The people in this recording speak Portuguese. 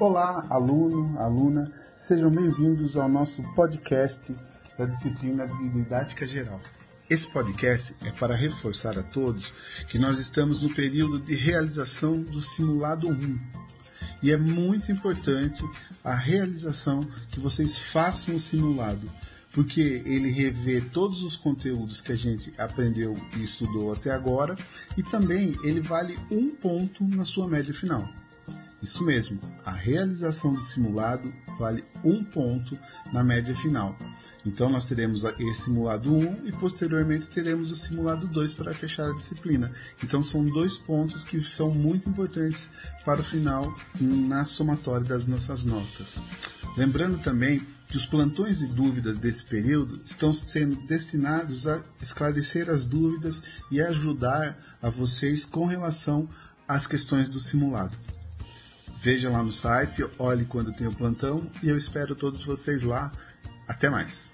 Olá, aluno, aluna, sejam bem-vindos ao nosso podcast da disciplina de Didática Geral. Esse podcast é para reforçar a todos que nós estamos no período de realização do simulado 1. E é muito importante a realização que vocês façam o simulado, porque ele revê todos os conteúdos que a gente aprendeu e estudou até agora e também ele vale um ponto na sua média final. Isso mesmo, a realização do simulado vale um ponto na média final. Então nós teremos esse simulado 1 e posteriormente teremos o simulado 2 para fechar a disciplina. Então são dois pontos que são muito importantes para o final na somatória das nossas notas. Lembrando também que os plantões de dúvidas desse período estão sendo destinados a esclarecer as dúvidas e ajudar a vocês com relação às questões do simulado. Veja lá no site, olhe quando tem o plantão e eu espero todos vocês lá. Até mais!